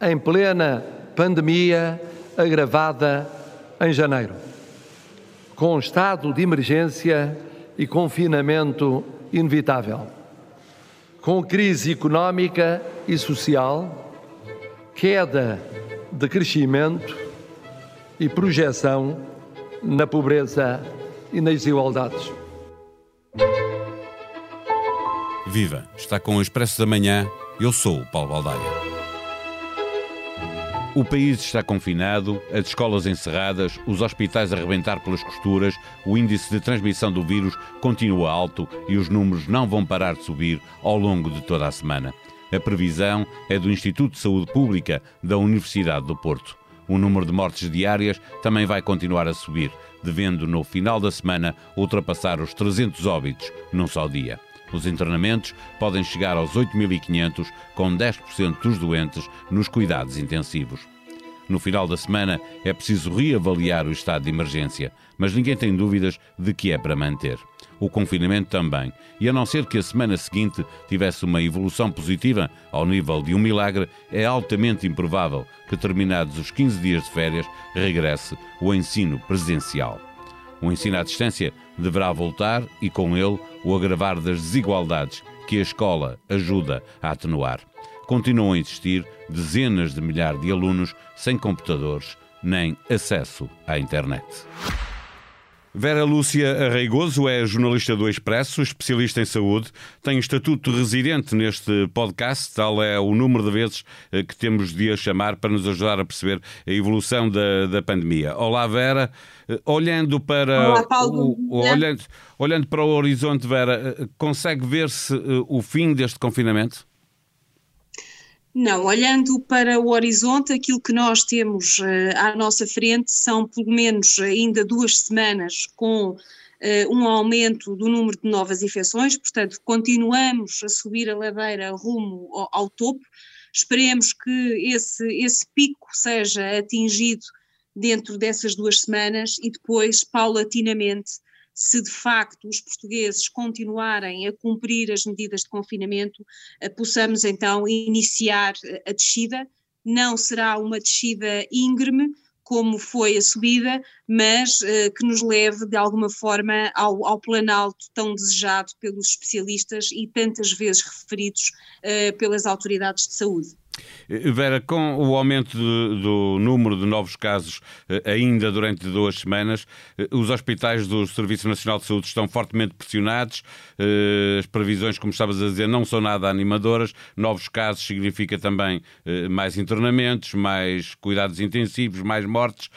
em plena pandemia agravada em janeiro, com estado de emergência e confinamento inevitável, com crise económica e social, queda de crescimento e projeção na pobreza e nas desigualdades. Viva! Está com o Expresso da Manhã. Eu sou o Paulo Baldaia. O país está confinado, as escolas encerradas, os hospitais a arrebentar pelas costuras, o índice de transmissão do vírus continua alto e os números não vão parar de subir ao longo de toda a semana. A previsão é do Instituto de Saúde Pública da Universidade do Porto. O número de mortes diárias também vai continuar a subir, devendo no final da semana ultrapassar os 300 óbitos num só dia. Os internamentos podem chegar aos 8.500, com 10% dos doentes nos cuidados intensivos. No final da semana é preciso reavaliar o estado de emergência, mas ninguém tem dúvidas de que é para manter. O confinamento também, e a não ser que a semana seguinte tivesse uma evolução positiva ao nível de um milagre, é altamente improvável que, terminados os 15 dias de férias, regresse o ensino presencial. O ensino à distância deverá voltar e, com ele, o agravar das desigualdades que a escola ajuda a atenuar. Continuam a existir dezenas de milhares de alunos sem computadores nem acesso à internet. Vera Lúcia Arreigoso é jornalista do Expresso, especialista em saúde, tem estatuto residente neste podcast, tal é o número de vezes eh, que temos de a chamar para nos ajudar a perceber a evolução da, da pandemia. Olá, Vera. Eh, olhando para, Olá, Paulo. o, olhando, olhando para o horizonte, Vera, eh, consegue ver-se o fim deste confinamento? Não, olhando para o horizonte, aquilo que nós temos uh, à nossa frente são pelo menos ainda duas semanas com uh, um aumento do número de novas infecções, portanto, continuamos a subir a ladeira rumo ao, ao topo. Esperemos que esse, esse pico seja atingido dentro dessas duas semanas e depois, paulatinamente, se de facto os portugueses continuarem a cumprir as medidas de confinamento, eh, possamos então iniciar eh, a descida. Não será uma descida íngreme, como foi a subida, mas uh, que nos leve de alguma forma ao, ao planalto tão desejado pelos especialistas e tantas vezes referidos pelas autoridades de saúde. Eh, Vera, com o aumento do, do número de novos casos eh, ainda durante duas semanas, eh, os hospitais do Serviço Nacional de Saúde estão fortemente pressionados. As previsões, como estavas a dizer, não são nada animadoras. Novos casos significa também mais internamentos, mais cuidados intensivos, mais mortes.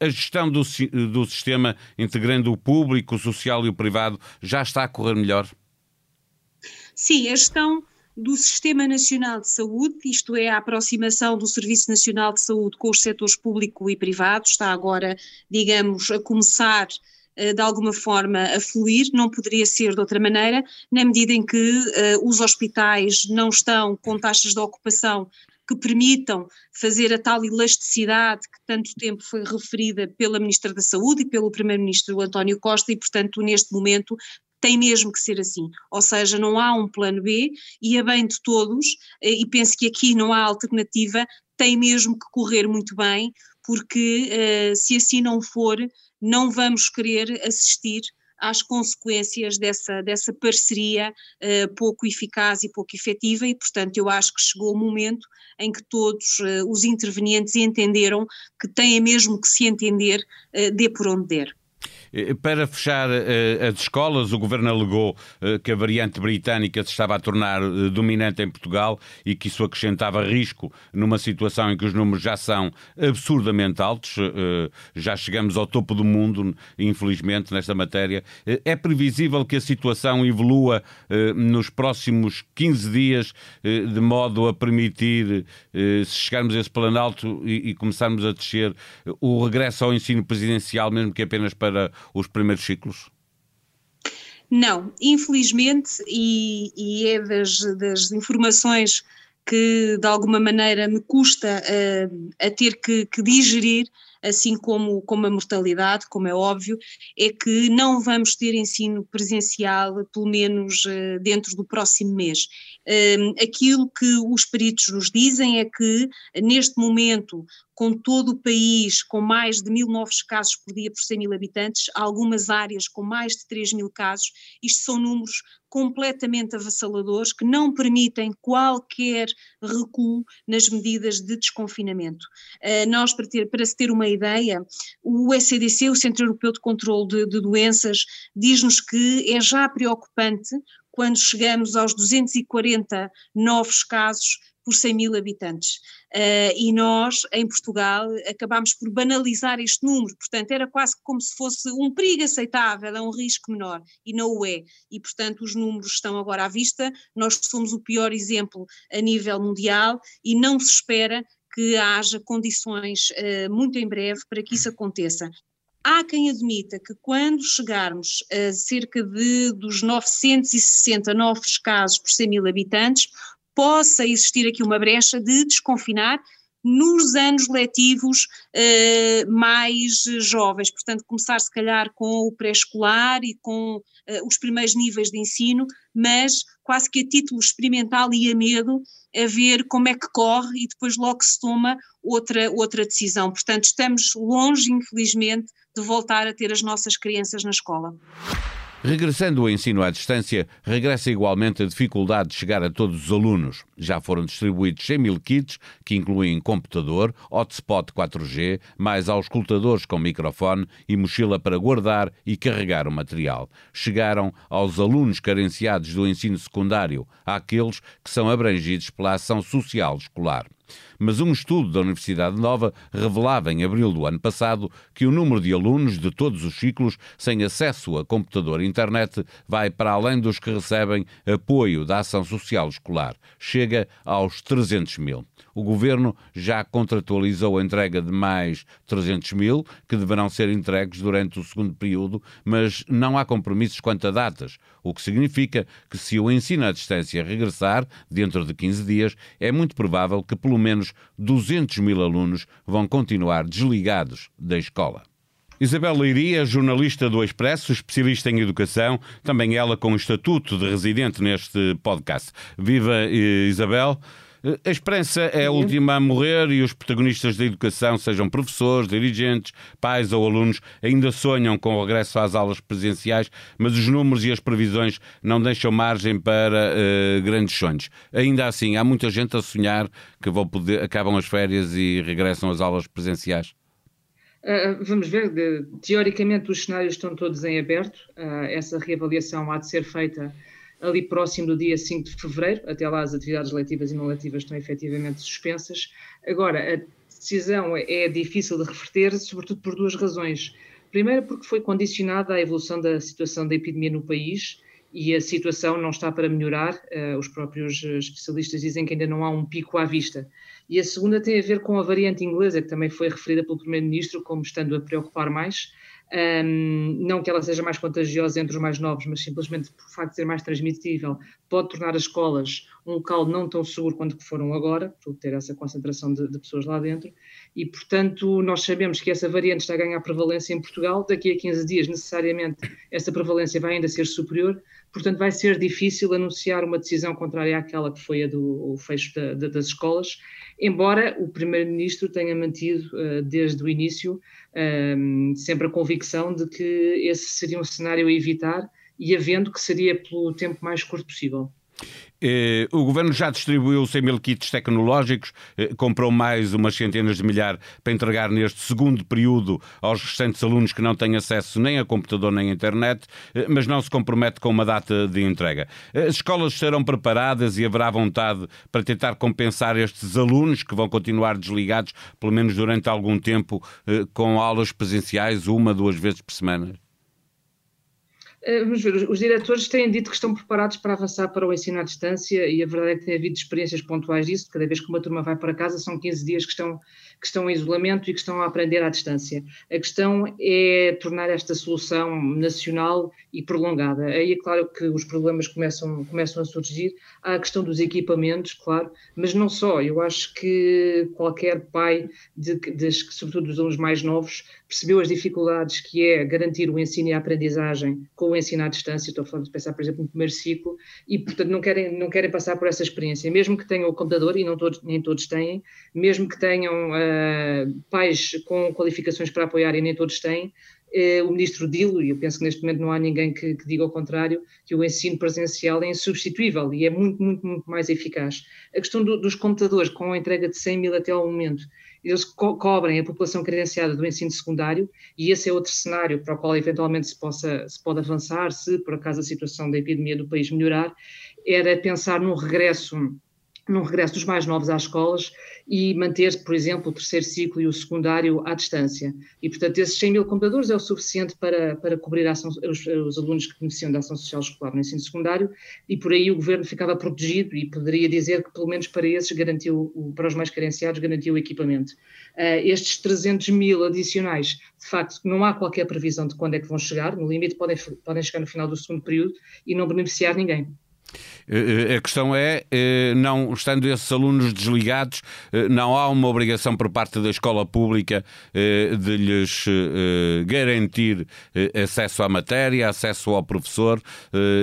A gestão do, do sistema, integrando o público, o social e o privado, já está a correr melhor? Sim, a gestão do Sistema Nacional de Saúde, isto é, a aproximação do Serviço Nacional de Saúde com os setores público e privado, está agora, digamos, a começar eh, de alguma forma a fluir, não poderia ser de outra maneira, na medida em que uh, os hospitais não estão com taxas de ocupação que permitam fazer a tal elasticidade que tanto tempo foi referida pela Ministra da Saúde e pelo Primeiro-Ministro António Costa e, portanto, neste momento tem mesmo que ser assim. Ou seja, não há um plano B e a bem de todos, eh, e penso que aqui não há alternativa, tem mesmo que correr muito bem, porque uh, se assim não for, não vamos querer assistir às consequências dessa, dessa parceria uh, pouco eficaz e pouco efetiva, e portanto eu acho que chegou o momento em que todos uh, os intervenientes entenderam que têm mesmo que se entender, uh, dê por onde der. Eh, para fechar eh, as escolas, o governo alegou eh, que a variante britânica se estava a tornar dominante em Portugal e que isso acrescentava risco numa situação em que os números já são absurdamente altos. Já chegamos ao topo do mundo, infelizmente, nesta matéria. É previsível que a situação evolua nos próximos 15 dias de modo a permitir, se chegarmos a esse planalto e começarmos a descer, o regresso ao ensino presidencial, mesmo que apenas para os primeiros ciclos? Não, infelizmente, e, e é das, das, informações que de alguma maneira me custa uh, a ter que, que digerir, assim como, como a mortalidade, como é óbvio, é que não vamos ter ensino presencial, pelo menos uh, dentro do próximo mês. Uh, aquilo que os peritos nos dizem é que, neste momento, com todo o país com mais de mil novos casos por dia por 100 mil habitantes, algumas áreas com mais de 3 mil casos, isto são números completamente avassaladores que não permitem qualquer recuo nas medidas de desconfinamento. Uh, nós, para, ter, para se ter uma ideia, o ECDC, o Centro Europeu de Controlo de, de Doenças, diz-nos que é já preocupante quando chegamos aos 240 novos casos por 100 mil habitantes. Uh, e nós, em Portugal, acabámos por banalizar este número, portanto, era quase como se fosse um perigo aceitável, é um risco menor, e não o é. E, portanto, os números estão agora à vista, nós somos o pior exemplo a nível mundial e não se espera que haja condições uh, muito em breve para que isso aconteça. Há quem admita que quando chegarmos a cerca de dos 960 novos casos por 100 mil habitantes, possa existir aqui uma brecha de desconfinar nos anos letivos uh, mais jovens, portanto, começar se calhar com o pré-escolar e com uh, os primeiros níveis de ensino, mas quase que a título experimental e a medo, a ver como é que corre e depois logo se toma outra, outra decisão. Portanto, estamos longe, infelizmente, de voltar a ter as nossas crianças na escola. Regressando ao ensino à distância, regressa igualmente a dificuldade de chegar a todos os alunos. Já foram distribuídos 100 mil kits, que incluem computador, hotspot 4G, mais auscultadores com microfone e mochila para guardar e carregar o material. Chegaram aos alunos carenciados do ensino secundário, àqueles que são abrangidos pela ação social escolar mas um estudo da Universidade Nova revelava em abril do ano passado que o número de alunos de todos os ciclos sem acesso a computador e internet vai para além dos que recebem apoio da ação social escolar. Chega aos 300 mil. O governo já contratualizou a entrega de mais 300 mil, que deverão ser entregues durante o segundo período, mas não há compromissos quanto a datas, o que significa que, se o ensino à distância regressar dentro de 15 dias, é muito provável que pelo menos 200 mil alunos vão continuar desligados da escola. Isabel Leiria, jornalista do Expresso, especialista em educação, também ela com o estatuto de residente neste podcast. Viva eh, Isabel! A esperança é a última a morrer e os protagonistas da educação, sejam professores, dirigentes, pais ou alunos, ainda sonham com o regresso às aulas presenciais, mas os números e as previsões não deixam margem para uh, grandes sonhos. Ainda assim, há muita gente a sonhar que vão poder, acabam as férias e regressam às aulas presenciais. Uh, vamos ver, teoricamente os cenários estão todos em aberto, uh, essa reavaliação há de ser feita ali próximo do dia 5 de fevereiro, até lá as atividades letivas e não letivas estão efetivamente suspensas. Agora, a decisão é difícil de reverter, sobretudo por duas razões. Primeiro, porque foi condicionada à evolução da situação da epidemia no país e a situação não está para melhorar. Uh, os próprios especialistas dizem que ainda não há um pico à vista. E a segunda tem a ver com a variante inglesa, que também foi referida pelo Primeiro-Ministro como estando a preocupar mais. Um, não que ela seja mais contagiosa entre os mais novos, mas simplesmente por facto de ser mais transmitível, pode tornar as escolas um local não tão seguro quanto foram agora, por ter essa concentração de, de, pessoas lá dentro, e portanto nós sabemos que essa variante está a ganhar prevalência em Portugal, daqui a 15 dias necessariamente essa prevalência vai ainda ser superior, portanto vai ser difícil anunciar uma decisão contrária àquela que foi a do fecho da, da, das escolas, embora o Primeiro-Ministro tenha mantido uh, desde o início um, sempre a convicção de que esse seria um cenário a evitar e havendo que seria pelo tempo mais curto possível. Eh, o governo já distribuiu 100 mil kits tecnológicos, eh, comprou mais umas centenas de milhares para entregar neste segundo período aos restantes alunos que não têm acesso nem a computador nem a internet, eh, mas não se compromete com uma data de entrega. As escolas estarão preparadas e haverá vontade para tentar compensar estes alunos que vão continuar desligados, pelo menos durante algum tempo, com aulas presenciais, uma, duas vezes por semana? Eh, vamos ver, os diretores têm dito que estão preparados para avançar para o ensino à distância e a verdade é que tem havido experiências pontuais disso. Cada vez que uma turma vai para casa, são 15 dias que estão, que estão em isolamento e que estão a aprender à distância. A questão é tornar esta solução nacional e prolongada. Aí é claro que os problemas começam, começam a surgir. Há a questão dos equipamentos, claro, mas não só. Eu acho que qualquer pai, de, de, sobretudo dos alunos mais novos, percebeu as dificuldades que é garantir o ensino e a aprendizagem com o ensino à distância, estou falar de pensar, por exemplo, no primeiro ciclo, e portanto não querem, não querem passar por essa experiência, mesmo que tenham o computador, e não todos, nem todos têm, mesmo que tenham uh, pais com qualificações para apoiar, e nem todos têm, uh, o ministro Dilo, e eu penso que neste momento não há ninguém que, que, diga o contrário, que o ensino presencial é insubstituível e é muito, muito, muito mais eficaz. A questão do, dos computadores, com a entrega de 100 mil até ao momento, eles co cobrem a população credenciada do ensino secundário e esse é outro cenário para o qual eventualmente se, possa, se pode avançar, se por acaso a situação da epidemia do país melhorar, era pensar num regresso num regresso dos mais novos às escolas e manter, por exemplo, o terceiro ciclo e o secundário à distância. E, portanto, esses 100 mil computadores é o suficiente para, para cobrir ação, os, os, alunos que beneficiam da ação social escolar no ensino secundário e por aí o governo ficava protegido e poderia dizer que, pelo menos para esses, garantiu, para os mais carenciados, garantiu o equipamento. Uh, estes 300 mil adicionais, de facto, não há qualquer previsão de quando é que vão chegar, no limite podem, podem chegar no final do segundo período e não beneficiar ninguém. Eh, a questão é, eh, não estando esses alunos desligados, eh, não há uma obrigação por parte da escola pública de lhes garantir acesso à matéria, acesso ao professor,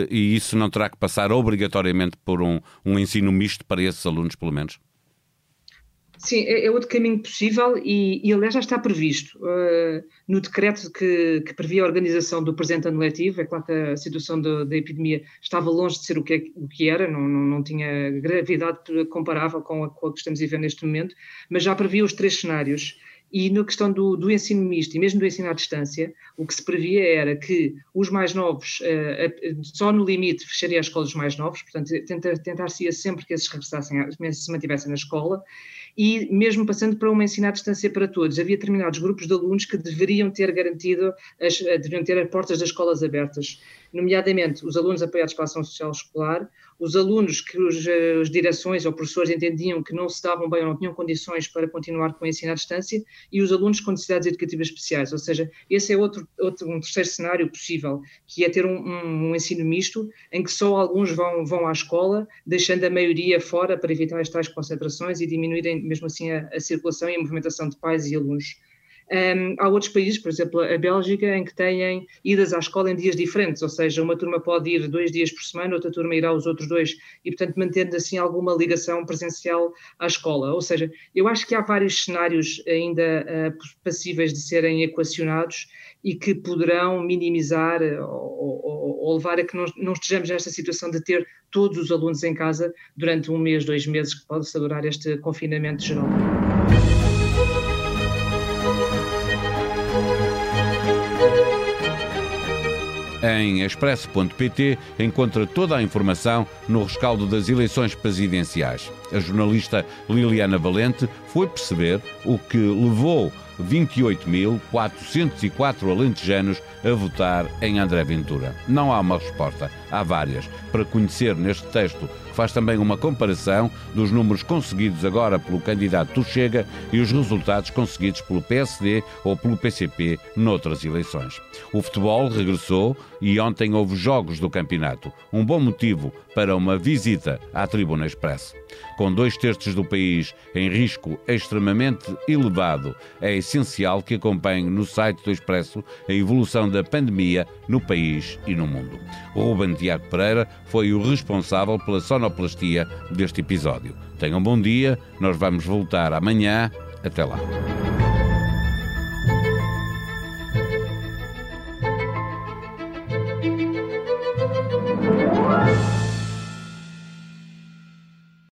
e isso não terá que passar obrigatoriamente por um, um ensino misto para esses alunos, pelo menos? Sim, é, é, outro caminho possível e, e aliás já está previsto uh, no decreto que, que, previa a organização do presente ano letivo. É claro que a situação da, da epidemia estava longe de ser o que, é, o que era, não, não, não, tinha gravidade comparável com a, com a que estamos a ver neste momento, mas já previa os três cenários. E na questão do, do, ensino misto e mesmo do ensino à distância, o que se previa era que os mais novos, uh, só no limite, fecharia as escolas dos mais novos, portanto, tentar-se sempre que esses regressassem, se mantivessem na escola, e mesmo passando para uma ensino à distância para todos. Havia determinados grupos de alunos que deveriam ter garantido, as, deveriam ter as portas das escolas abertas nomeadamente os alunos apoiados pela ação social escolar, os alunos que os, as direções ou professores entendiam que não se davam bem ou não tinham condições para continuar com o ensino à distância, e os alunos com necessidades educativas especiais. Ou seja, esse é outro, outro um terceiro cenário possível, que é ter um, um, um ensino misto, em que só alguns vão, vão à escola, deixando a maioria fora para evitar as tais concentrações e diminuírem mesmo assim a, a circulação e a movimentação de pais e alunos. Um, há outros países, por exemplo, a Bélgica, em que têm idas à escola em dias diferentes, ou seja, uma turma pode ir dois dias por semana, outra turma irá os outros dois, e portanto mantendo assim alguma ligação presencial à escola. Ou seja, eu acho que há vários cenários ainda uh, passíveis de serem equacionados e que poderão minimizar ou, ou, ou levar a que não, não, estejamos nesta situação de ter todos os alunos em casa durante um mês, dois meses, que pode durar este confinamento geral. Em expresso.pt encontra toda a informação no rescaldo das eleições presidenciais. A jornalista Liliana Valente foi perceber o que levou 28.404 alentejanos a votar em André Ventura. Não há uma resposta, há várias. Para conhecer neste texto, faz também uma comparação dos números conseguidos agora pelo candidato do Chega e os resultados conseguidos pelo PSD ou pelo PCP noutras eleições. O futebol regressou e ontem houve jogos do campeonato. Um bom motivo para uma visita à Tribuna Expresso. Com dois terços do país em risco extremamente elevado, é essencial que acompanhe no site do Expresso a evolução da pandemia no país e no mundo. Ruben Tiago Pereira foi o responsável pela sonoplastia deste episódio. Tenham um bom dia, nós vamos voltar amanhã. Até lá.